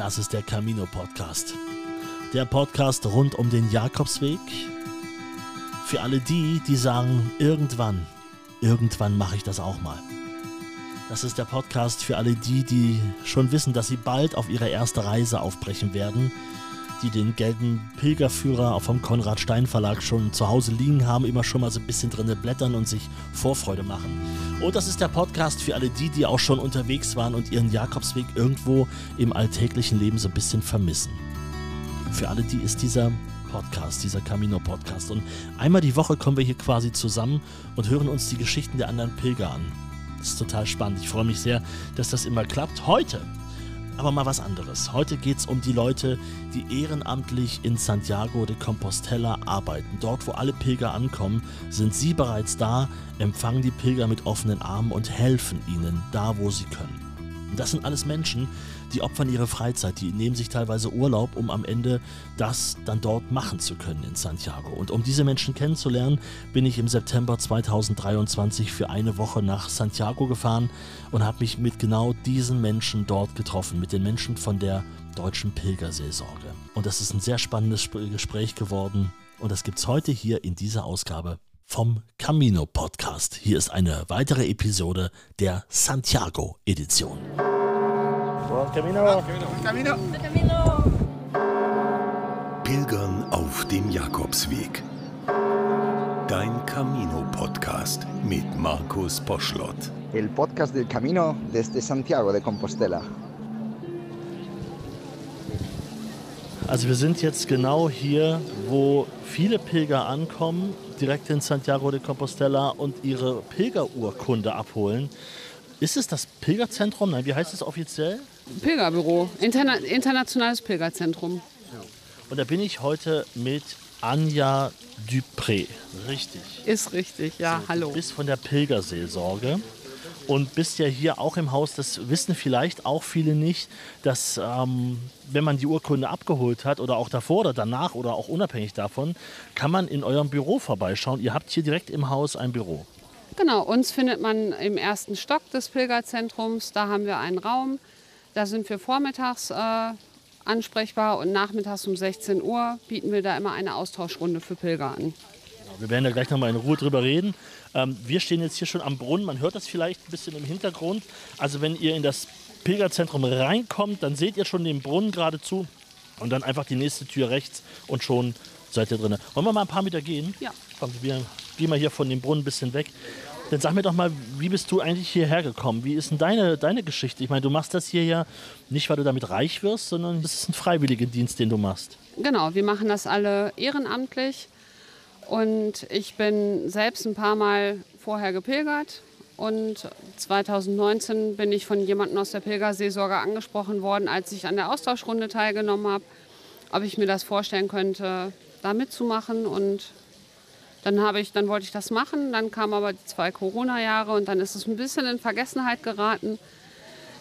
Das ist der Camino Podcast. Der Podcast rund um den Jakobsweg. Für alle die, die sagen, irgendwann, irgendwann mache ich das auch mal. Das ist der Podcast für alle die, die schon wissen, dass sie bald auf ihre erste Reise aufbrechen werden die den gelben Pilgerführer vom Konrad Stein Verlag schon zu Hause liegen haben, immer schon mal so ein bisschen drinne blättern und sich Vorfreude machen. Und das ist der Podcast für alle die, die auch schon unterwegs waren und ihren Jakobsweg irgendwo im alltäglichen Leben so ein bisschen vermissen. Für alle die ist dieser Podcast, dieser Camino Podcast. Und einmal die Woche kommen wir hier quasi zusammen und hören uns die Geschichten der anderen Pilger an. Das ist total spannend. Ich freue mich sehr, dass das immer klappt. Heute aber mal was anderes. Heute geht es um die Leute, die ehrenamtlich in Santiago de Compostela arbeiten. Dort, wo alle Pilger ankommen, sind sie bereits da, empfangen die Pilger mit offenen Armen und helfen ihnen da, wo sie können. Das sind alles Menschen, die opfern ihre Freizeit, die nehmen sich teilweise Urlaub, um am Ende das dann dort machen zu können in Santiago. Und um diese Menschen kennenzulernen, bin ich im September 2023 für eine Woche nach Santiago gefahren und habe mich mit genau diesen Menschen dort getroffen, mit den Menschen von der deutschen Pilgerseelsorge. Und das ist ein sehr spannendes Gespräch geworden und das gibt es heute hier in dieser Ausgabe vom Camino Podcast. Hier ist eine weitere Episode der Santiago Edition. Pilgern auf dem Jakobsweg. Dein Camino Podcast mit Markus Poschlott. El podcast del Camino desde Santiago de Compostela. Also wir sind jetzt genau hier, wo viele Pilger ankommen, direkt in Santiago de Compostela und ihre Pilgerurkunde abholen. Ist es das Pilgerzentrum? Nein, wie heißt es offiziell? Pilgerbüro, Interna internationales Pilgerzentrum. Und da bin ich heute mit Anja Dupré. Richtig. Ist richtig, ja, hallo. Du bist von der Pilgerseelsorge und bist ja hier auch im Haus. Das wissen vielleicht auch viele nicht, dass ähm, wenn man die Urkunde abgeholt hat oder auch davor oder danach oder auch unabhängig davon, kann man in eurem Büro vorbeischauen. Ihr habt hier direkt im Haus ein Büro. Genau, uns findet man im ersten Stock des Pilgerzentrums. Da haben wir einen Raum. Da sind wir vormittags äh, ansprechbar und nachmittags um 16 Uhr bieten wir da immer eine Austauschrunde für Pilger an. Genau, wir werden da gleich noch mal in Ruhe drüber reden. Ähm, wir stehen jetzt hier schon am Brunnen. Man hört das vielleicht ein bisschen im Hintergrund. Also wenn ihr in das Pilgerzentrum reinkommt, dann seht ihr schon den Brunnen geradezu und dann einfach die nächste Tür rechts und schon seid ihr drin. Wollen wir mal ein paar Meter gehen? Ja. Komm, wir gehen mal hier von dem Brunnen ein bisschen weg. Dann sag mir doch mal, wie bist du eigentlich hierher gekommen? Wie ist denn deine, deine Geschichte? Ich meine, du machst das hier ja nicht, weil du damit reich wirst, sondern es ist ein freiwilliger Dienst, den du machst. Genau, wir machen das alle ehrenamtlich. Und ich bin selbst ein paar Mal vorher gepilgert. Und 2019 bin ich von jemandem aus der Pilgerseelsorge angesprochen worden, als ich an der Austauschrunde teilgenommen habe, ob ich mir das vorstellen könnte, da mitzumachen. Und dann, habe ich, dann wollte ich das machen, dann kamen aber die zwei Corona-Jahre und dann ist es ein bisschen in Vergessenheit geraten.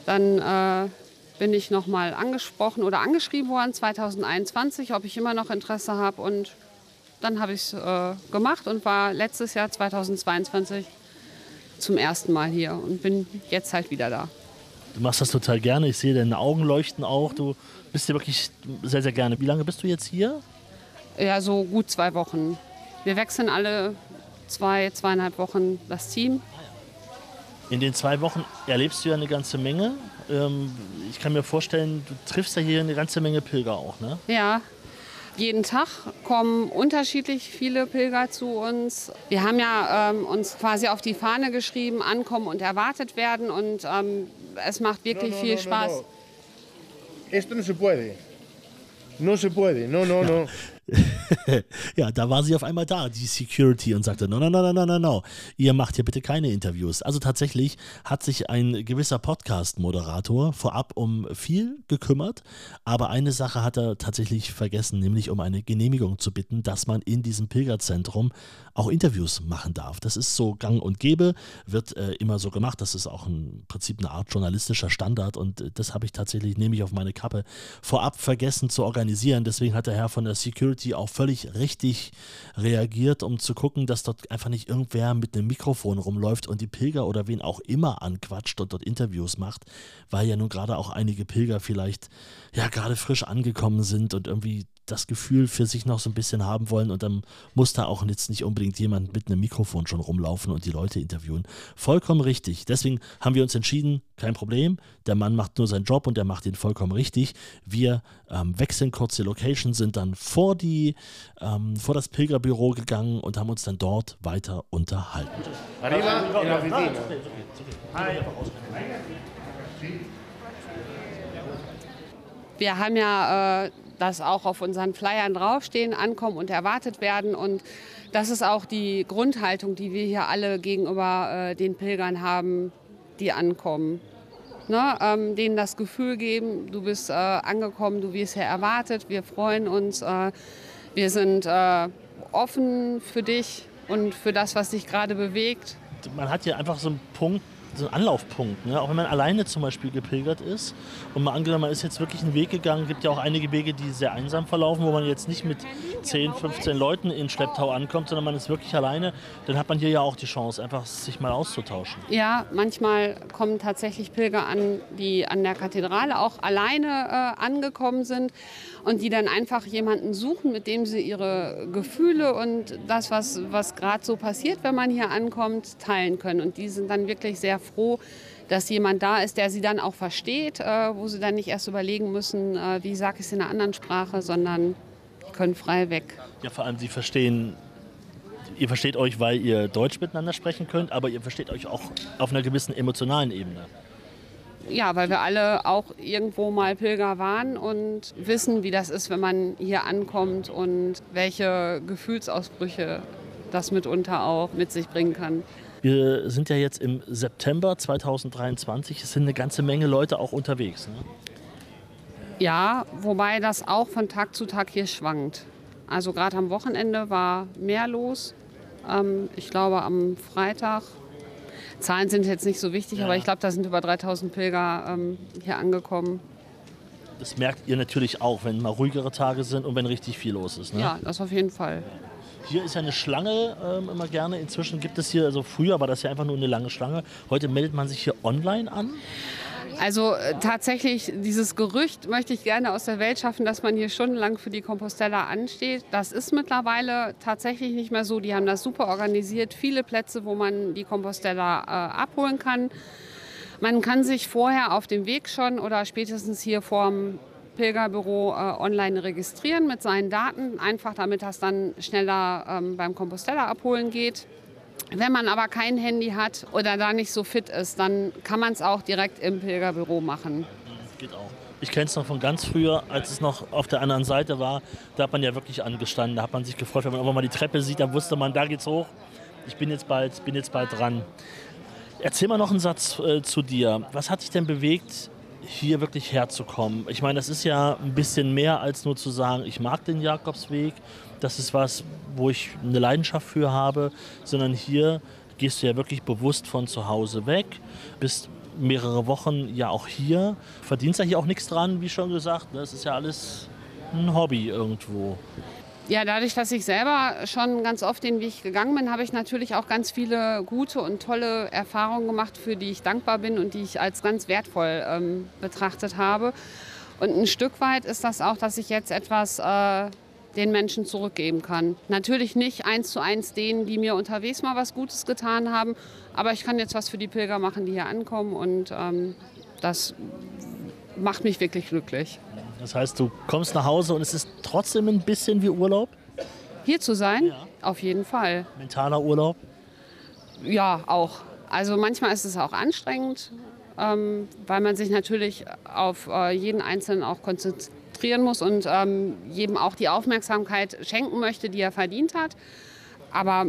Dann äh, bin ich nochmal angesprochen oder angeschrieben worden 2021, ob ich immer noch Interesse habe und dann habe ich es äh, gemacht und war letztes Jahr 2022 zum ersten Mal hier und bin jetzt halt wieder da. Du machst das total gerne. Ich sehe deine Augen leuchten auch. Du bist hier wirklich sehr, sehr gerne. Wie lange bist du jetzt hier? Ja, so gut zwei Wochen. Wir wechseln alle zwei, zweieinhalb Wochen das Team. In den zwei Wochen erlebst du ja eine ganze Menge. Ähm, ich kann mir vorstellen, du triffst ja hier eine ganze Menge Pilger auch, ne? Ja, jeden Tag kommen unterschiedlich viele Pilger zu uns. Wir haben ja ähm, uns quasi auf die Fahne geschrieben, ankommen und erwartet werden und ähm, es macht wirklich no, no, viel no, Spaß. Esto no se puede. No se puede. No, no, no. ja, da war sie auf einmal da, die Security, und sagte, no, no, no, no, no, no, no, ihr macht hier bitte keine Interviews. Also tatsächlich hat sich ein gewisser Podcast-Moderator vorab um viel gekümmert, aber eine Sache hat er tatsächlich vergessen, nämlich um eine Genehmigung zu bitten, dass man in diesem Pilgerzentrum auch Interviews machen darf. Das ist so gang und gäbe, wird äh, immer so gemacht. Das ist auch im Prinzip eine Art journalistischer Standard und äh, das habe ich tatsächlich, nehme ich auf meine Kappe, vorab vergessen zu organisieren. Deswegen hat der Herr von der Security Security auch völlig richtig reagiert, um zu gucken, dass dort einfach nicht irgendwer mit einem Mikrofon rumläuft und die Pilger oder wen auch immer anquatscht und dort Interviews macht, weil ja nun gerade auch einige Pilger vielleicht ja gerade frisch angekommen sind und irgendwie das Gefühl für sich noch so ein bisschen haben wollen und dann muss da auch jetzt nicht unbedingt jemand mit einem Mikrofon schon rumlaufen und die Leute interviewen. Vollkommen richtig. Deswegen haben wir uns entschieden, kein Problem, der Mann macht nur seinen Job und der macht ihn vollkommen richtig. Wir ähm, wechseln kurz die Location, sind dann vor, die, ähm, vor das Pilgerbüro gegangen und haben uns dann dort weiter unterhalten. Arriba. Wir haben ja äh, das auch auf unseren Flyern draufstehen, ankommen und erwartet werden. Und das ist auch die Grundhaltung, die wir hier alle gegenüber äh, den Pilgern haben, die ankommen. Ne, ähm, denen das Gefühl geben, du bist äh, angekommen, du wirst hier erwartet, wir freuen uns, äh, wir sind äh, offen für dich und für das, was dich gerade bewegt. Man hat hier einfach so einen Punkt, so ein Anlaufpunkt. Ne? Auch wenn man alleine zum Beispiel gepilgert ist und mal angenommen, man ist jetzt wirklich einen Weg gegangen, gibt ja auch einige Wege, die sehr einsam verlaufen, wo man jetzt nicht mit 10, 15 Leuten in Schlepptau ankommt, sondern man ist wirklich alleine, dann hat man hier ja auch die Chance, einfach sich mal auszutauschen. Ja, manchmal kommen tatsächlich Pilger an, die an der Kathedrale auch alleine äh, angekommen sind und die dann einfach jemanden suchen, mit dem sie ihre Gefühle und das, was, was gerade so passiert, wenn man hier ankommt, teilen können. Und die sind dann wirklich sehr froh, dass jemand da ist, der sie dann auch versteht, äh, wo sie dann nicht erst überlegen müssen, äh, wie sage ich es in einer anderen Sprache, sondern die können frei weg. Ja, vor allem, sie verstehen, ihr versteht euch, weil ihr Deutsch miteinander sprechen könnt, aber ihr versteht euch auch auf einer gewissen emotionalen Ebene. Ja, weil wir alle auch irgendwo mal Pilger waren und wissen, wie das ist, wenn man hier ankommt und welche Gefühlsausbrüche das mitunter auch mit sich bringen kann. Wir sind ja jetzt im September 2023. Es sind eine ganze Menge Leute auch unterwegs. Ne? Ja, wobei das auch von Tag zu Tag hier schwankt. Also gerade am Wochenende war mehr los. Ähm, ich glaube am Freitag. Zahlen sind jetzt nicht so wichtig, Ja. aber ich glaube, da sind über 3000 Pilger ähm, hier angekommen. Das merkt ihr natürlich auch, wenn mal ruhigere Tage sind und wenn richtig viel los ist. Ne? Ja, das auf jeden Fall. Hier ist ja eine Schlange ähm, immer gerne. Inzwischen gibt es hier, also früher war das ja einfach nur eine lange Schlange. Heute meldet man sich hier online an. Also äh, tatsächlich, dieses Gerücht möchte ich gerne aus der Welt schaffen, dass man hier stundenlang für die Compostella ansteht. Das ist mittlerweile tatsächlich nicht mehr so. Die haben das super organisiert. Viele Plätze, wo man die Compostella äh, abholen kann. Man kann sich vorher auf dem Weg schon oder spätestens hier vorm Pilgerbüro äh, online registrieren mit seinen Daten, einfach damit das dann schneller ähm, beim Compostella abholen geht. Wenn man aber kein Handy hat oder da nicht so fit ist, dann kann man es auch direkt im Pilgerbüro machen. Geht auch. Ich kenne es noch von ganz früher, als es noch auf der anderen Seite war. Da hat man ja wirklich angestanden. Da hat man sich gefreut, wenn man irgendwann mal die Treppe sieht, dann wusste man, da geht's hoch. Ich bin jetzt bald, bin jetzt bald dran. Erzähl mal noch einen Satz äh, zu dir. Was hat dich denn bewegt, hier wirklich herzukommen? Ich meine, das ist ja ein bisschen mehr als nur zu sagen, ich mag den Jakobsweg. Das ist was, wo ich eine Leidenschaft für habe, sondern hier gehst du ja wirklich bewusst von zu Hause weg, bist mehrere Wochen ja auch hier, verdienst ja hier auch nichts dran, wie schon gesagt. ne? Das ist ja alles ein Hobby irgendwo. Ja, dadurch, dass ich selber schon ganz oft den Weg gegangen bin, habe ich natürlich auch ganz viele gute und tolle Erfahrungen gemacht, für die ich dankbar bin und die ich als ganz wertvoll ähm, betrachtet habe. Und ein Stück weit ist das auch, dass ich jetzt etwas äh, den Menschen zurückgeben kann. Natürlich nicht eins zu eins denen, die mir unterwegs mal was Gutes getan haben, aber ich kann jetzt was für die Pilger machen, die hier ankommen und ähm, das macht mich wirklich glücklich. Das heißt, du kommst nach Hause und es ist trotzdem ein bisschen wie Urlaub, Hier zu sein, Ja. auf jeden Fall. mentaler Urlaub. Ja, auch. Also manchmal ist es auch anstrengend, ähm, weil man sich natürlich auf äh, jeden Einzelnen auch konzentrieren muss und ähm, jedem auch die Aufmerksamkeit schenken möchte, die er verdient hat. Aber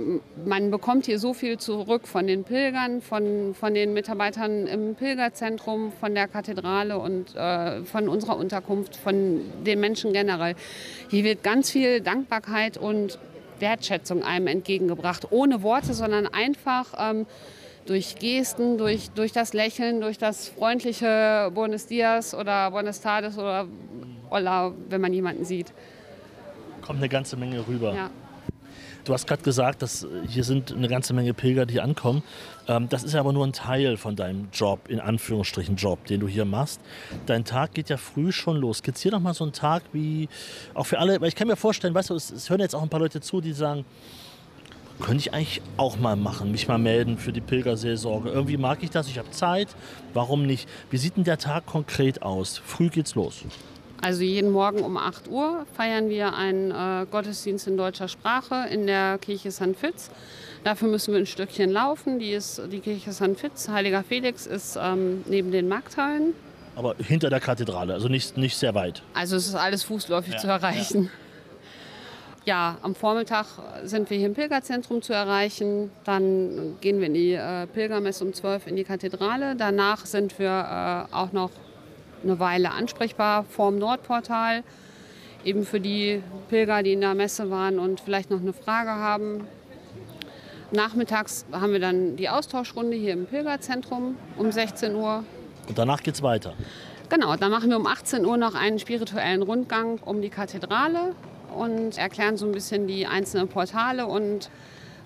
man bekommt hier so viel zurück von den Pilgern, von, von den Mitarbeitern im Pilgerzentrum, von der Kathedrale und äh, von unserer Unterkunft, von den Menschen generell. Hier wird ganz viel Dankbarkeit und Wertschätzung einem entgegengebracht. Ohne Worte, sondern einfach ähm, durch Gesten, durch, durch das Lächeln, durch das freundliche Buenos Dias oder Buenos Tardes oder Hola, wenn man jemanden sieht. kommt eine ganze Menge rüber. Ja. Du hast gerade gesagt, dass äh, hier sind eine ganze Menge Pilger, die ankommen. Ähm, das ist aber nur ein Teil von deinem Job, in Anführungsstrichen Job, den du hier machst. Dein Tag geht ja früh schon los. Skizzier doch mal so einen Tag wie, auch für alle, weil ich kann mir vorstellen, weißt du, es, es hören jetzt auch ein paar Leute zu, die sagen, könnte ich eigentlich auch mal machen, mich mal melden für die Pilgerseelsorge. Irgendwie mag ich das, ich habe Zeit, warum nicht? Wie sieht denn der Tag konkret aus? Früh geht's los. Also jeden Morgen um 8 Uhr feiern wir einen äh, Gottesdienst in deutscher Sprache in der Kirche St. Fitz. Dafür müssen wir ein Stückchen laufen. Die, ist, die Kirche St. Fitz, Heiliger Felix, ist ähm, neben den Markthallen. Aber hinter der Kathedrale, also nicht, nicht sehr weit. Also es ist alles fußläufig Ja, zu erreichen. Ja. Am Vormittag sind wir hier im Pilgerzentrum zu erreichen. Dann gehen wir in die äh, Pilgermesse um 12 in die Kathedrale. Danach sind wir äh, auch noch eine Weile ansprechbar vorm Nordportal. Eben für die Pilger, die in der Messe waren und vielleicht noch eine Frage haben. Nachmittags haben wir dann die Austauschrunde hier im Pilgerzentrum um 16 Uhr. Und danach geht's weiter. Genau, dann machen wir um 18 Uhr noch einen spirituellen Rundgang um die Kathedrale und erklären so ein bisschen die einzelnen Portale und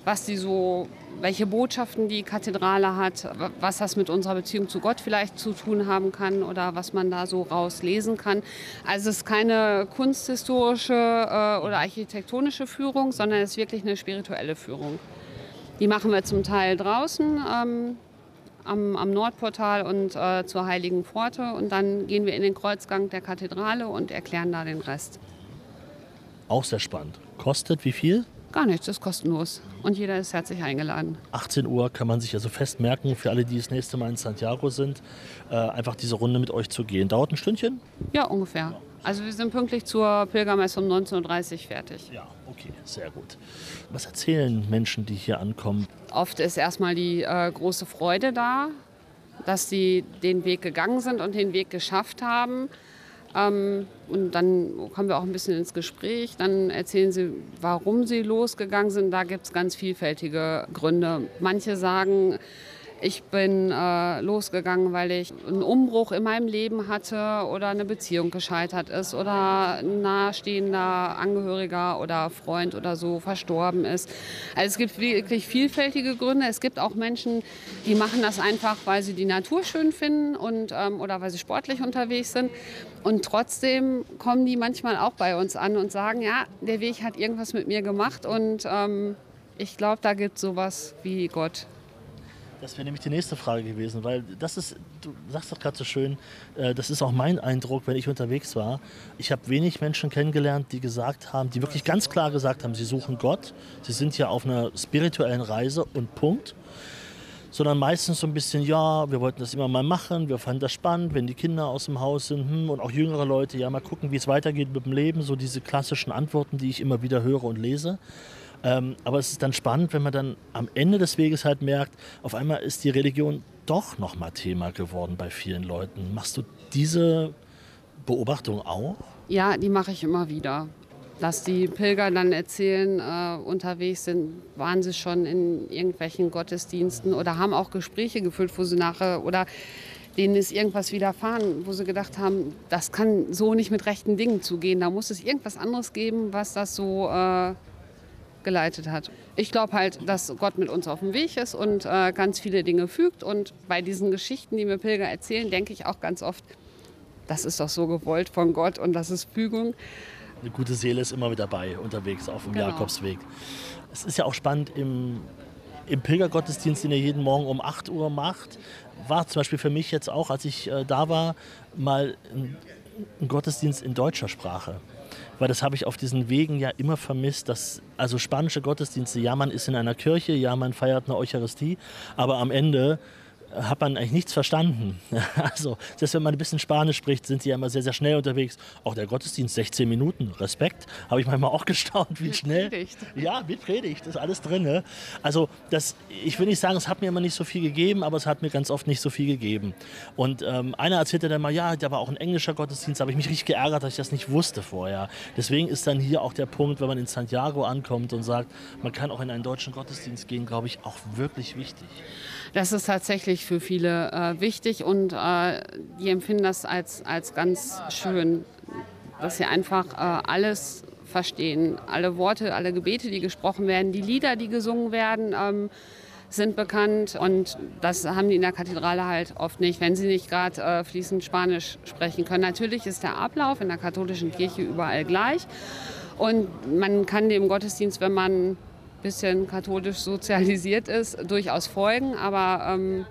was die so, welche Botschaften die Kathedrale hat, was das mit unserer Beziehung zu Gott vielleicht zu tun haben kann oder was man da so rauslesen kann. Also es ist keine kunsthistorische äh, oder architektonische Führung, sondern es ist wirklich eine spirituelle Führung. Die machen wir zum Teil draußen ähm, am, am Nordportal und äh, zur Heiligen Pforte und dann gehen wir in den Kreuzgang der Kathedrale und erklären da den Rest. Auch sehr spannend. Kostet wie viel? Gar nichts, ist kostenlos und jeder ist herzlich eingeladen. 18 Uhr kann man sich also festmerken, für alle, die das nächste Mal in Santiago sind, äh, einfach diese Runde mit euch zu gehen. Dauert ein Stündchen? Ja, ungefähr. Also wir sind pünktlich zur Pilgermesse um 19.30 Uhr fertig. Ja, okay, sehr gut. Was erzählen Menschen, die hier ankommen? Oft ist erstmal die äh, große Freude da, dass sie den Weg gegangen sind und den Weg geschafft haben. Ähm, und dann kommen wir auch ein bisschen ins Gespräch. Dann erzählen sie, warum sie losgegangen sind. Da gibt es ganz vielfältige Gründe. Manche sagen, ich bin äh, losgegangen, weil ich einen Umbruch in meinem Leben hatte oder eine Beziehung gescheitert ist oder ein nahestehender Angehöriger oder Freund oder so verstorben ist. Also es gibt wirklich vielfältige Gründe. Es gibt auch Menschen, die machen das einfach, weil sie die Natur schön finden und, ähm, oder weil sie sportlich unterwegs sind. Und trotzdem kommen die manchmal auch bei uns an und sagen, ja, der Weg hat irgendwas mit mir gemacht und ähm, ich glaube, da gibt es sowas wie Gott. Das wäre nämlich die nächste Frage gewesen, weil das ist, du sagst doch gerade so schön, äh, das ist auch mein Eindruck, wenn ich unterwegs war. Ich habe wenig Menschen kennengelernt, die gesagt haben, die wirklich ganz klar gesagt haben, sie suchen Gott, sie sind ja auf einer spirituellen Reise und Punkt. Sondern meistens so ein bisschen, ja, wir wollten das immer mal machen, wir fanden das spannend, wenn die Kinder aus dem Haus sind hm, und auch jüngere Leute, ja, mal gucken, wie es weitergeht mit dem Leben, so diese klassischen Antworten, die ich immer wieder höre und lese. Ähm, aber es ist dann spannend, wenn man dann am Ende des Weges halt merkt, auf einmal ist die Religion doch nochmal Thema geworden bei vielen Leuten. Machst du diese Beobachtung auch? Ja, die mache ich immer wieder. Dass die Pilger dann erzählen, äh, unterwegs sind, waren sie schon in irgendwelchen Gottesdiensten oder haben auch Gespräche geführt, wo sie nachher oder denen ist irgendwas widerfahren, wo sie gedacht haben, das kann so nicht mit rechten Dingen zugehen. Da muss es irgendwas anderes geben, was das so äh, geleitet hat. Ich glaube halt, dass Gott mit uns auf dem Weg ist und äh, ganz viele Dinge fügt. Und bei diesen Geschichten, die mir Pilger erzählen, denke ich auch ganz oft, das ist doch so gewollt von Gott und das ist Fügung. Eine gute Seele ist immer mit dabei unterwegs auf dem Genau. Jakobsweg. Es ist ja auch spannend im, im Pilgergottesdienst, den ihr jeden Morgen um 8 Uhr macht, war zum Beispiel für mich jetzt auch, als ich äh, da war, mal ein, ein Gottesdienst in deutscher Sprache. Weil das habe ich auf diesen Wegen ja immer vermisst, dass also spanische Gottesdienste, ja, man ist in einer Kirche, ja, man feiert eine Eucharistie, aber am Ende hat man eigentlich nichts verstanden. Also, selbst wenn man ein bisschen Spanisch spricht, sind sie ja immer sehr, sehr schnell unterwegs. Auch der Gottesdienst 16 Minuten, Respekt. Habe ich manchmal auch gestaunt, wie schnell. Predigt. Ja, mit Predigt, ist alles drin. Ne? Also, das, ich will nicht sagen, es hat mir immer nicht so viel gegeben, aber es hat mir ganz oft nicht so viel gegeben. Und ähm, einer erzählte dann mal, ja, da war auch ein englischer Gottesdienst, da habe ich mich richtig geärgert, dass ich das nicht wusste vorher. Deswegen ist dann hier auch der Punkt, wenn man in Santiago ankommt und sagt, man kann auch in einen deutschen Gottesdienst gehen, glaube ich, auch wirklich wichtig. Das ist tatsächlich für viele äh, wichtig und äh, die empfinden das als, als ganz schön, dass sie einfach äh, alles verstehen. Alle Worte, alle Gebete, die gesprochen werden, die Lieder, die gesungen werden, ähm, sind bekannt und das haben die in der Kathedrale halt oft nicht, wenn sie nicht gerade äh, fließend Spanisch sprechen können. Natürlich ist der Ablauf in der katholischen Kirche überall gleich und man kann dem Gottesdienst, wenn man bisschen katholisch sozialisiert ist, durchaus folgen, aber ähm,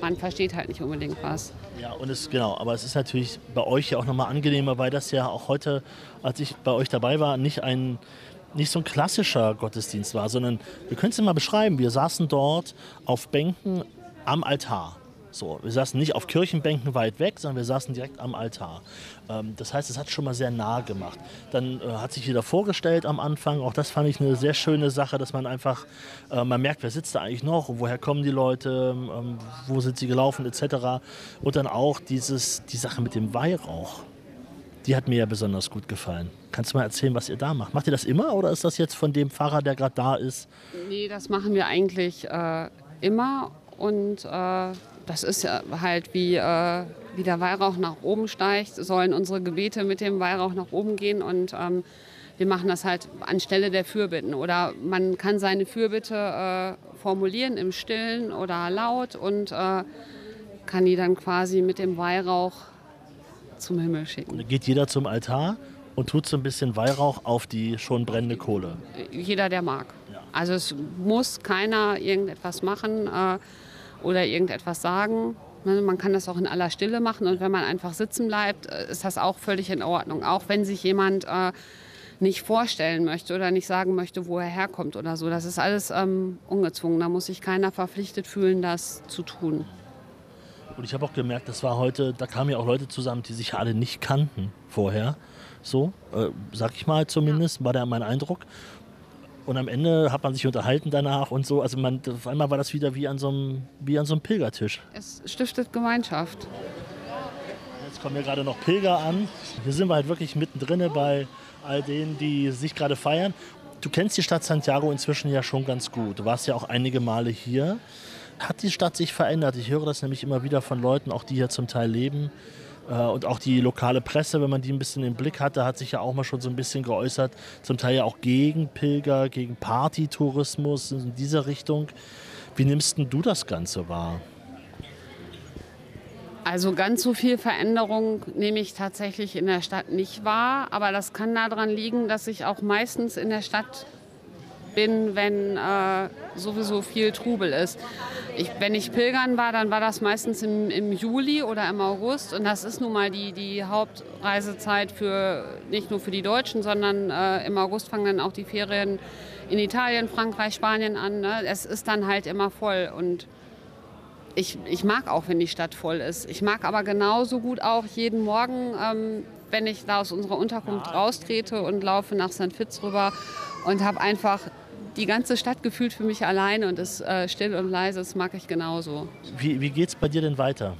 man versteht halt nicht unbedingt was. Ja, und es genau, aber es ist natürlich bei euch ja auch nochmal angenehmer, weil das ja auch heute, als ich bei euch dabei war, nicht ein nicht so ein klassischer Gottesdienst war, sondern wir können es mal beschreiben. Wir saßen dort auf Bänken am Altar. So, wir saßen nicht auf Kirchenbänken weit weg, sondern wir saßen direkt am Altar. Ähm, das heißt, es hat schon mal sehr nah gemacht. Dann äh, hat sich jeder vorgestellt am Anfang. Auch das fand ich eine sehr schöne Sache, dass man einfach, äh, man merkt, wer sitzt da eigentlich noch woher kommen die Leute, ähm, wo sind sie gelaufen etc. Und dann auch dieses, die Sache mit dem Weihrauch. Die hat mir ja besonders gut gefallen. Kannst du mal erzählen, was ihr da macht? Macht ihr das immer oder ist das jetzt von dem Pfarrer, der gerade da ist? Nee, das machen wir eigentlich äh, immer. Und äh, das ist ja halt wie, äh, wie der Weihrauch nach oben steigt, sollen unsere Gebete mit dem Weihrauch nach oben gehen. Und ähm, wir machen das halt anstelle der Fürbitten. Oder man kann seine Fürbitte äh, formulieren im Stillen oder laut und äh, kann die dann quasi mit dem Weihrauch zum Himmel schicken. Geht jeder zum Altar und tut so ein bisschen Weihrauch auf die schon brennende Kohle. Jeder, der mag. Also es muss keiner irgendetwas machen äh, oder irgendetwas sagen. Ne, Man kann das auch in aller Stille machen und wenn man einfach sitzen bleibt, äh, ist das auch völlig in Ordnung. Auch wenn sich jemand äh, nicht vorstellen möchte oder nicht sagen möchte, wo er herkommt oder so. Das ist alles ähm, ungezwungen. Da muss sich keiner verpflichtet fühlen, das zu tun. Und ich habe auch gemerkt, das war heute, da kamen ja auch Leute zusammen, die sich alle nicht kannten vorher. So, äh, sag ich mal zumindest, war da mein Eindruck. Und am Ende hat man sich unterhalten danach und so. Also man, auf einmal war das wieder wie an so einem, wie an so einem Pilgertisch. Es stiftet Gemeinschaft. Jetzt kommen ja gerade noch Pilger an. Hier sind wir halt wirklich mittendrin bei all denen, die sich gerade feiern. Du kennst die Stadt Santiago inzwischen ja schon ganz gut. Du warst ja auch einige Male hier. Hat die Stadt sich verändert? Ich höre das nämlich immer wieder von Leuten, auch die hier zum Teil leben. Äh, Und auch die lokale Presse, wenn man die ein bisschen im Blick hatte, hat sich ja auch mal schon so ein bisschen geäußert. Zum Teil ja auch gegen Pilger, gegen Partytourismus in dieser Richtung. Wie nimmst du das Ganze wahr? Also ganz so viel Veränderung nehme ich tatsächlich in der Stadt nicht wahr. Aber das kann daran liegen, dass ich auch meistens in der Stadt bin, wenn äh, sowieso viel Trubel ist. Ich, wenn ich pilgern war, dann war das meistens im, im Juli oder im August. Und das ist nun mal die, die Hauptreisezeit für nicht nur für die Deutschen, sondern äh, im August fangen dann auch die Ferien in Italien, Frankreich, Spanien an. Ne? Es ist dann halt immer voll. Und ich, ich mag auch, wenn die Stadt voll ist. Ich mag aber genauso gut auch jeden Morgen, ähm, wenn ich da aus unserer Unterkunft raustrete und laufe nach St. Fitz rüber und habe einfach die ganze Stadt gefühlt für mich alleine und ist äh, still und leise. Das mag ich genauso. Wie, wie geht es bei dir denn weiter?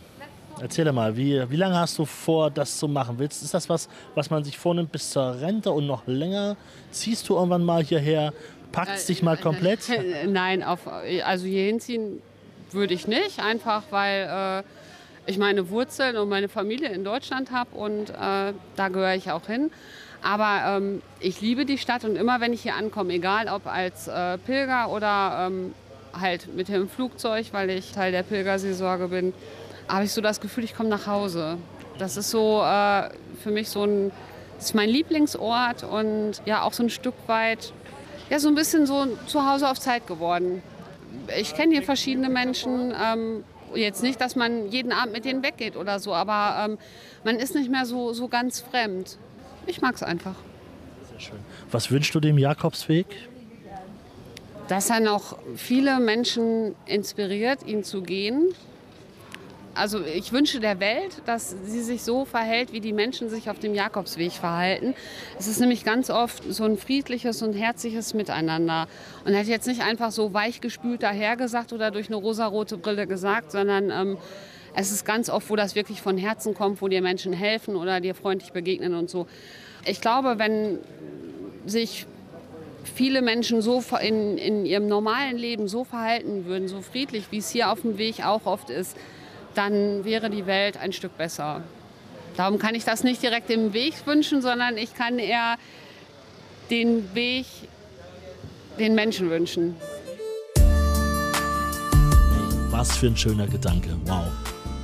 Erzähl mal, wie, wie lange hast du vor, das zu machen? Willst, ist das was, was man sich vornimmt bis zur Rente und noch länger? Ziehst du irgendwann mal hierher? Packst dich mal komplett? Nein, auf, also hier hinziehen würde ich nicht, einfach weil äh, ich meine Wurzeln und meine Familie in Deutschland habe und äh, da gehöre ich auch hin. Aber ähm, ich liebe die Stadt und immer wenn ich hier ankomme, egal ob als äh, Pilger oder ähm, halt mit dem Flugzeug, weil ich Teil der Pilgerseelsorge bin, habe ich so das Gefühl, ich komme nach Hause. Das ist so äh, für mich so ein, das ist mein Lieblingsort und ja auch so ein Stück weit, ja so ein bisschen so zu Hause auf Zeit geworden. Ich kenne hier verschiedene Menschen. Ähm, jetzt nicht, dass man jeden Abend mit denen weggeht oder so, aber ähm, man ist nicht mehr so, so ganz fremd. Ich mag es einfach. Sehr schön. Was wünschst du dem Jakobsweg? Dass er noch viele Menschen inspiriert, ihn zu gehen. Also ich wünsche der Welt, dass sie sich so verhält, wie die Menschen sich auf dem Jakobsweg verhalten. Es ist nämlich ganz oft so ein friedliches und herzliches Miteinander. Und er hat jetzt nicht einfach so weichgespült dahergesagt oder durch eine rosarote Brille gesagt, sondern ähm, es ist ganz oft, wo das wirklich von Herzen kommt, wo dir Menschen helfen oder dir freundlich begegnen und so. Ich glaube, wenn sich viele Menschen so in, in ihrem normalen Leben so verhalten würden, so friedlich, wie es hier auf dem Weg auch oft ist, dann wäre die Welt ein Stück besser. Darum kann ich das nicht direkt im Weg wünschen, sondern ich kann eher den Weg den Menschen wünschen. Was für ein schöner Gedanke. Wow.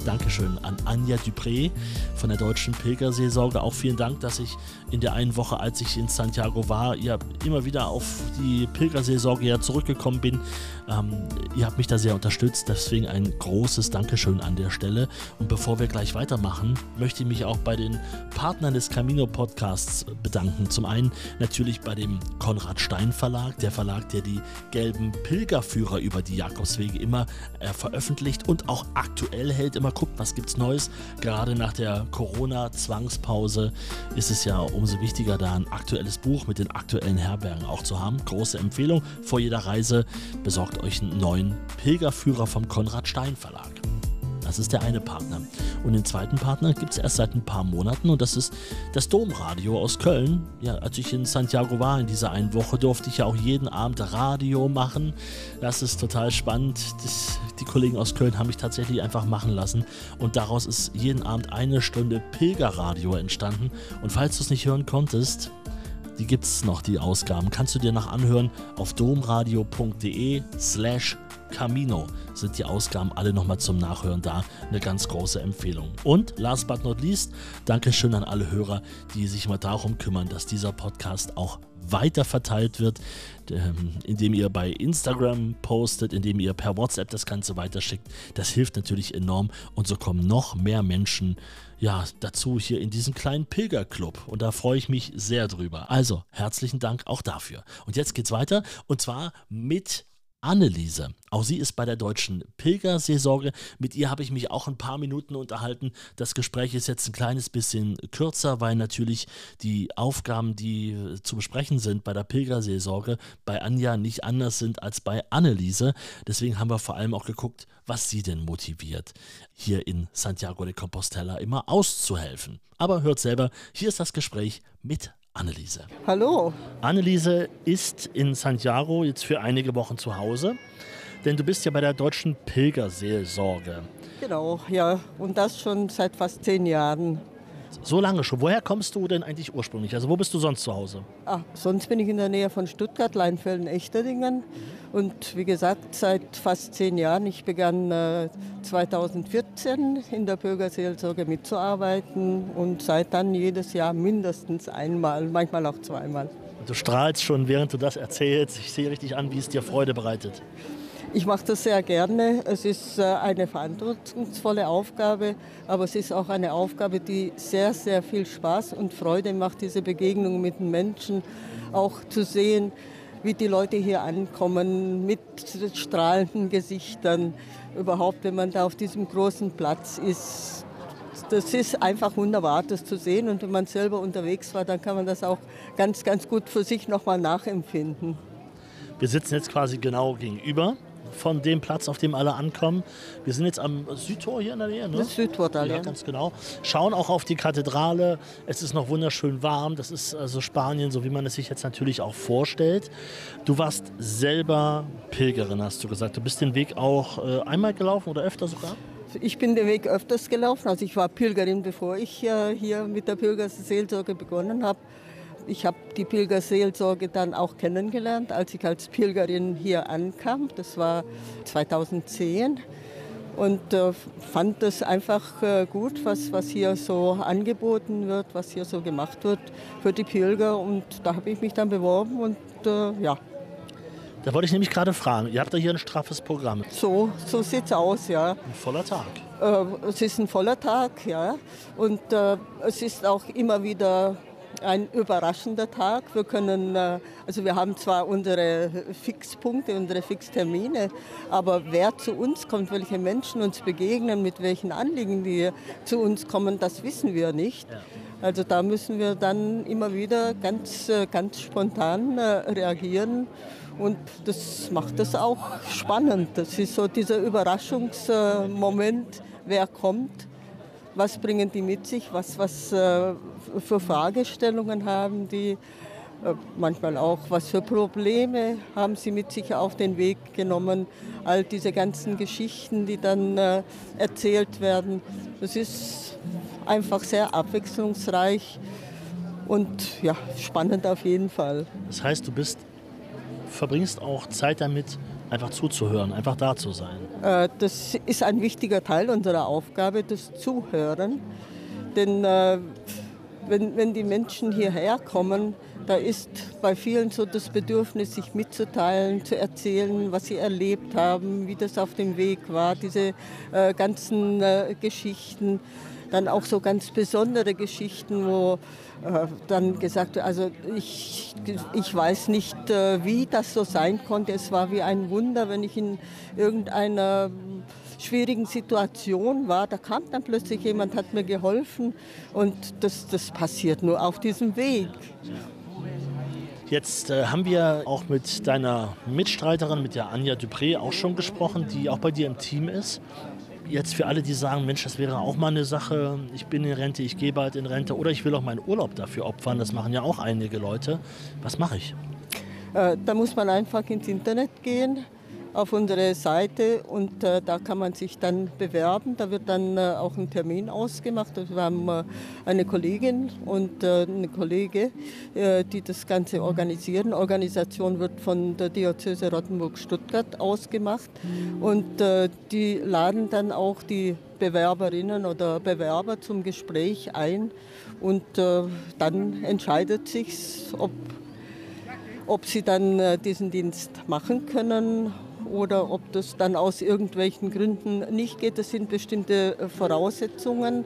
Dankeschön an Anja Dupré von der Deutschen Pilgerseelsorge. Auch vielen Dank, dass ich in der einen Woche, als ich in Santiago war, ja immer wieder auf die Pilgerseelsorge ja zurückgekommen bin. Ähm, ihr habt mich da sehr unterstützt, deswegen ein großes Dankeschön an der Stelle. Und bevor wir gleich weitermachen, möchte ich mich auch bei den Partnern des Camino Podcasts bedanken. Zum einen natürlich bei dem Konrad Stein Verlag, der Verlag, der die gelben Pilgerführer über die Jakobswege immer äh, veröffentlicht und auch aktuell hält, immer guckt, was gibt's Neues. Gerade nach der Corona-Zwangspause ist es ja umso wichtiger, da ein aktuelles Buch mit den aktuellen Herbergen auch zu haben. Große Empfehlung vor jeder Reise. Besorgt euch einen neuen Pilgerführer vom Konrad Stein Verlag. Das ist der eine Partner. Und den zweiten Partner gibt es erst seit ein paar Monaten und das ist das Domradio aus Köln. Ja, als ich in Santiago war in dieser einen Woche, durfte ich ja auch jeden Abend Radio machen. Das ist total spannend. Das, die Kollegen aus Köln haben mich tatsächlich einfach machen lassen und daraus ist jeden Abend eine Stunde Pilgerradio entstanden. Und falls du es nicht hören konntest, die gibt es noch, die Ausgaben. Kannst du dir noch anhören auf domradio.de slash Camino sind die Ausgaben alle nochmal zum Nachhören da. Eine ganz große Empfehlung. Und last but not least, Dankeschön an alle Hörer, die sich mal darum kümmern, dass dieser Podcast auch weiter verteilt wird, ähm, indem ihr bei Instagram postet, indem ihr per WhatsApp das Ganze weiterschickt. Das hilft natürlich enorm und so kommen noch mehr Menschen ja, dazu hier in diesem kleinen Pilgerclub und da freue ich mich sehr drüber. Also, herzlichen Dank auch dafür. Und jetzt geht's weiter und zwar mit Anneliese. Auch sie ist bei der Deutschen Pilgerseelsorge. Mit ihr habe ich mich auch ein paar Minuten unterhalten. Das Gespräch ist jetzt ein kleines bisschen kürzer, weil natürlich die Aufgaben, die zu besprechen sind bei der Pilgerseelsorge, bei Anja nicht anders sind als bei Anneliese. Deswegen haben wir vor allem auch geguckt, was sie denn motiviert, hier in Santiago de Compostela immer auszuhelfen. Aber hört selber, hier ist das Gespräch mit Anneliese. Hallo. Anneliese ist in Santiago jetzt für einige Wochen zu Hause, denn du bist ja bei der Deutschen Pilgerseelsorge. Genau, ja. Und das schon seit fast zehn Jahren. So lange schon. Woher kommst du denn eigentlich ursprünglich? Also wo bist du sonst zu Hause? Ah, sonst bin ich in der Nähe von Stuttgart, Leinfelden, Echterdingen. Und wie gesagt, seit fast zehn Jahren. Ich begann äh, 2014 in der Bürgerseelsorge mitzuarbeiten und seit dann jedes Jahr mindestens einmal, manchmal auch zweimal. Du strahlst schon, während du das erzählst. Ich sehe richtig an, wie es dir Freude bereitet. Ich mache das sehr gerne. Es ist äh, eine verantwortungsvolle Aufgabe, aber es ist auch eine Aufgabe, die sehr, sehr viel Spaß und Freude macht, diese Begegnung mit den Menschen, auch zu sehen, wie die Leute hier ankommen, mit strahlenden Gesichtern. Überhaupt, wenn man da auf diesem großen Platz ist, das ist einfach wunderbar, das zu sehen. Und wenn man selber unterwegs war, dann kann man das auch ganz, ganz gut für sich nochmal nachempfinden. Wir sitzen jetzt quasi genau gegenüber von dem Platz, auf dem alle ankommen. Wir sind jetzt am Südtor hier in der Nähe. Ne? Das Südtor da, ja. ganz genau. Schauen auch auf die Kathedrale. Es ist noch wunderschön warm. Das ist also Spanien, so wie man es sich jetzt natürlich auch vorstellt. Du warst selber Pilgerin, hast du gesagt. Du bist den Weg auch äh, einmal gelaufen oder öfter sogar? Ich bin den Weg öfters gelaufen. Also ich war Pilgerin, bevor ich äh, hier mit der Pilgerseelsorge begonnen habe. Ich habe die Pilgerseelsorge dann auch kennengelernt, als ich als Pilgerin hier ankam. Das war 2010 und äh, fand das einfach äh, gut, was, was hier so angeboten wird, was hier so gemacht wird für die Pilger. Und da habe ich mich dann beworben und äh, ja. Da wollte ich nämlich gerade fragen, ihr habt da hier ein straffes Programm. So, so sieht es aus, ja. Ein voller Tag. Äh, es ist ein voller Tag, ja. Und äh, es ist auch immer wieder ein überraschender Tag. Wir können, äh, also wir haben zwar unsere Fixpunkte, unsere Fixtermine, aber wer zu uns kommt, welche Menschen uns begegnen, mit welchen Anliegen die zu uns kommen, das wissen wir nicht. Also da müssen wir dann immer wieder ganz, äh, ganz spontan äh, reagieren. Und das macht es auch spannend. Das ist so dieser Überraschungsmoment, wer kommt, was bringen die mit sich, was, was für Fragestellungen haben die, manchmal auch, was für Probleme haben sie mit sich auf den Weg genommen. All diese ganzen Geschichten, die dann erzählt werden. Das ist einfach sehr abwechslungsreich Und ja, spannend auf jeden Fall. Das heißt, du bist, verbringst auch Zeit damit, einfach zuzuhören, einfach da zu sein. Äh, das ist ein wichtiger Teil unserer Aufgabe, das Zuhören. Denn äh, wenn, wenn die Menschen hierher kommen, da ist bei vielen so das Bedürfnis, sich mitzuteilen, zu erzählen, was sie erlebt haben, wie das auf dem Weg war, diese äh, ganzen Geschichten. Dann auch so ganz besondere Geschichten, wo äh, dann gesagt wird, also ich, ich weiß nicht, äh, wie das so sein konnte. Es war wie ein Wunder, wenn ich in irgendeiner schwierigen Situation war, da kam dann plötzlich jemand, hat mir geholfen und das, das passiert nur auf diesem Weg. Jetzt äh, haben wir auch mit deiner Mitstreiterin, mit der Anja Dupré, auch schon gesprochen, die auch bei dir im Team ist. Jetzt für alle, die sagen, Mensch, das wäre auch mal eine Sache, ich bin in Rente, ich gehe bald in Rente oder ich will auch meinen Urlaub dafür opfern, das machen ja auch einige Leute. Was mache ich? Äh, da muss man einfach ins Internet gehen auf unsere Seite und äh, da kann man sich dann bewerben. Da wird dann äh, auch ein Termin ausgemacht. Wir haben äh, eine Kollegin und äh, eine Kollege, äh, die das Ganze organisieren. Organisation wird von der Diözese Rottenburg-Stuttgart ausgemacht und äh, die laden dann auch die Bewerberinnen oder Bewerber zum Gespräch ein und dann entscheidet sich, ob ob sie dann diesen Dienst machen können oder ob das dann aus irgendwelchen Gründen nicht geht. Das sind bestimmte äh, Voraussetzungen.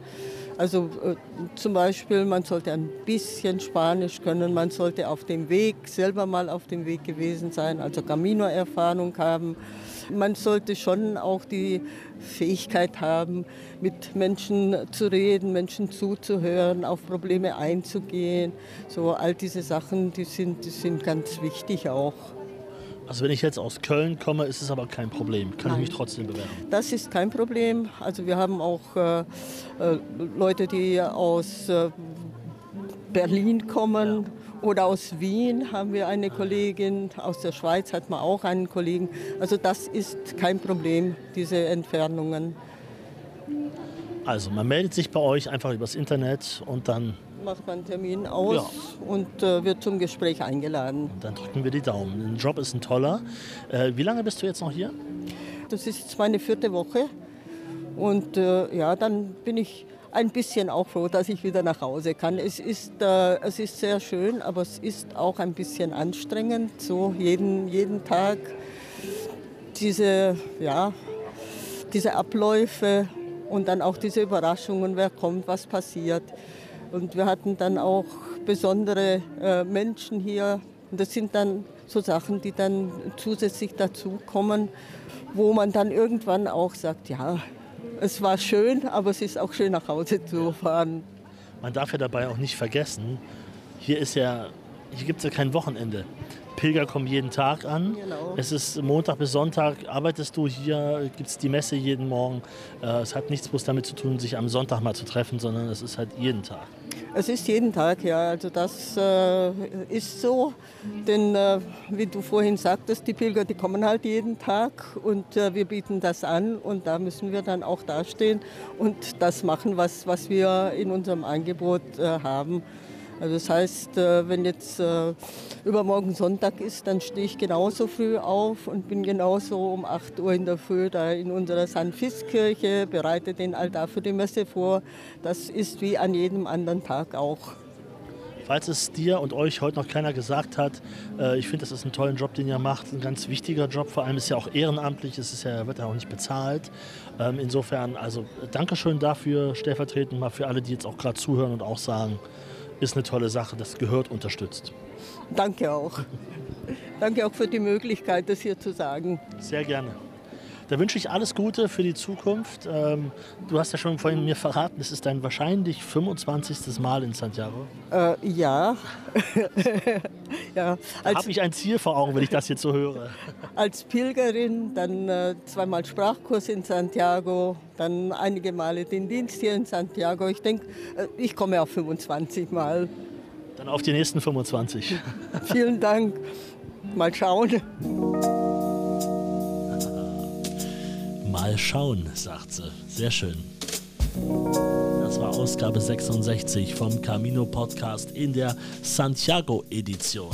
Also äh, zum Beispiel, man sollte ein bisschen Spanisch können, man sollte auf dem Weg, selber mal auf dem Weg gewesen sein, also Camino-Erfahrung haben. Man sollte schon auch die Fähigkeit haben, mit Menschen zu reden, Menschen zuzuhören, auf Probleme einzugehen. So all diese Sachen, die sind, die sind ganz wichtig auch. Also wenn ich jetzt aus Köln komme, ist es aber kein Problem. Kann Nein. ich mich trotzdem bewerben? Das ist kein Problem. Also wir haben auch äh, äh, Leute, die aus äh, Berlin kommen oder aus Wien haben wir eine Kollegin. Aus der Schweiz hat man auch einen Kollegen. Also das ist kein Problem, diese Entfernungen. Also man meldet sich bei euch einfach übers Internet und dann macht man einen Termin aus ja. und äh, wird zum Gespräch eingeladen. Dann drücken wir die Daumen. Der Job ist ein toller. Äh, wie lange bist du jetzt noch hier? Das ist jetzt meine vierte Woche. Und äh, ja, dann bin ich ein bisschen auch froh, dass ich wieder nach Hause kann. Es ist, äh, es ist sehr schön, aber es ist auch ein bisschen anstrengend, so jeden, jeden Tag diese, ja, diese Abläufe und dann auch diese Überraschungen, wer kommt, was passiert. Und wir hatten dann auch besondere äh, Menschen hier. Und das sind dann so Sachen, die dann zusätzlich dazukommen, wo man dann irgendwann auch sagt, ja, es war schön, aber es ist auch schön nach Hause zu fahren. Man darf ja dabei auch nicht vergessen, hier ist ja, hier gibt es ja kein Wochenende. Pilger kommen jeden Tag an. Genau. Es ist Montag bis Sonntag, arbeitest du hier, gibt es die Messe jeden Morgen. Äh, es hat nichts bloß damit zu tun, sich am Sonntag mal zu treffen, sondern es ist halt jeden Tag. Es ist jeden Tag, ja. Also das äh, ist so. Denn äh, wie du vorhin sagtest, die Pilger, die kommen halt jeden Tag und äh, wir bieten das an und da müssen wir dann auch dastehen und das machen, was, was wir in unserem Angebot äh, haben. Also das heißt, äh, wenn jetzt äh, übermorgen Sonntag ist, dann stehe ich genauso früh auf und bin genauso um 8 Uhr in der Früh da in unserer St. Fiskirche, bereite den Altar für die Messe vor. Das ist wie an jedem anderen Tag auch. Falls es dir und euch heute noch keiner gesagt hat, äh, ich finde, das ist ein toller Job, den ihr macht, ein ganz wichtiger Job. Vor allem ist ja auch ehrenamtlich, es ist ja, wird ja auch nicht bezahlt. Ähm, insofern, also Dankeschön dafür, stellvertretend mal für alle, die jetzt auch gerade zuhören und auch sagen, ist eine tolle Sache, das gehört unterstützt. Danke auch. Danke auch für die Möglichkeit, das hier zu sagen. Sehr gerne. Da wünsche ich alles Gute für die Zukunft. Ähm, du hast ja schon vorhin mir verraten, es ist dein wahrscheinlich 25. Mal in Santiago. Äh, ja. ja. Habe ich ein Ziel vor Augen, wenn ich das jetzt so höre? Als Pilgerin, dann äh, zweimal Sprachkurs in Santiago, dann einige Male den Dienst hier in Santiago. Ich denke, äh, ich komme auf 25 Mal. Dann auf die nächsten 25. Vielen Dank. Mal schauen. Mal schauen, sagt sie. Sehr schön. Das war Ausgabe 66 vom Camino Podcast in der Santiago Edition.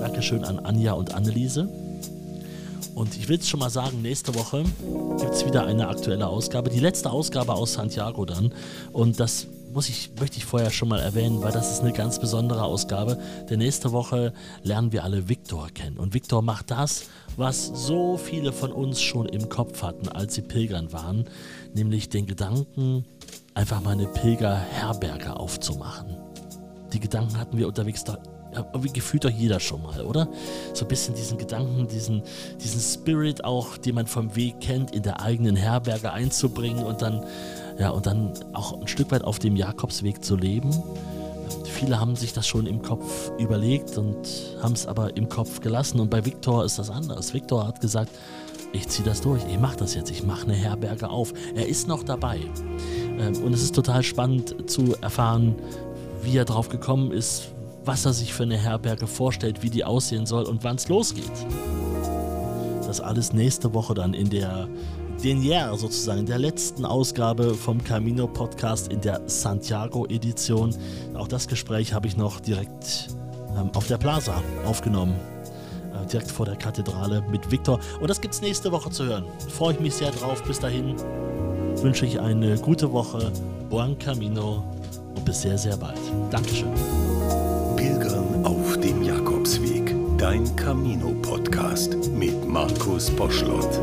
Dankeschön an Anja und Anneliese. Und ich will es schon mal sagen, nächste Woche gibt es wieder eine aktuelle Ausgabe, die letzte Ausgabe aus Santiago dann. Und das muss ich, möchte ich vorher schon mal erwähnen, weil das ist eine ganz besondere Ausgabe. Denn nächste Woche lernen wir alle Viktor kennen. Und Viktor macht das, was so viele von uns schon im Kopf hatten, als sie pilgern waren, nämlich den Gedanken, einfach mal eine Pilgerherberge aufzumachen. Die Gedanken hatten wir unterwegs doch irgendwie gefühlt doch jeder schon mal, oder? So ein bisschen diesen Gedanken, diesen, diesen Spirit auch, den man vom Weg kennt, in der eigenen Herberge einzubringen und dann, ja, und dann auch ein Stück weit auf dem Jakobsweg zu leben. Viele haben sich das schon im Kopf überlegt und haben es aber im Kopf gelassen. Und bei Viktor ist das anders. Viktor hat gesagt, ich ziehe das durch, ich mache das jetzt, ich mache eine Herberge auf. Er ist noch dabei. Ähm, und es ist total spannend zu erfahren, wie er drauf gekommen ist, was er sich für eine Herberge vorstellt, wie die aussehen soll und wann es losgeht. Das alles nächste Woche dann in der Denier sozusagen, der letzten Ausgabe vom Camino Podcast in der Santiago Edition. Auch das Gespräch habe ich noch direkt ähm, auf der Plaza aufgenommen. Äh, direkt vor der Kathedrale mit Viktor. Und das gibt es nächste Woche zu hören. Freue ich mich sehr drauf. Bis dahin wünsche ich eine gute Woche. Buen Camino und bis sehr, sehr bald. Dankeschön. Pilgern auf dem Jakobsweg. Dein Camino-Podcast mit Markus Boschlott.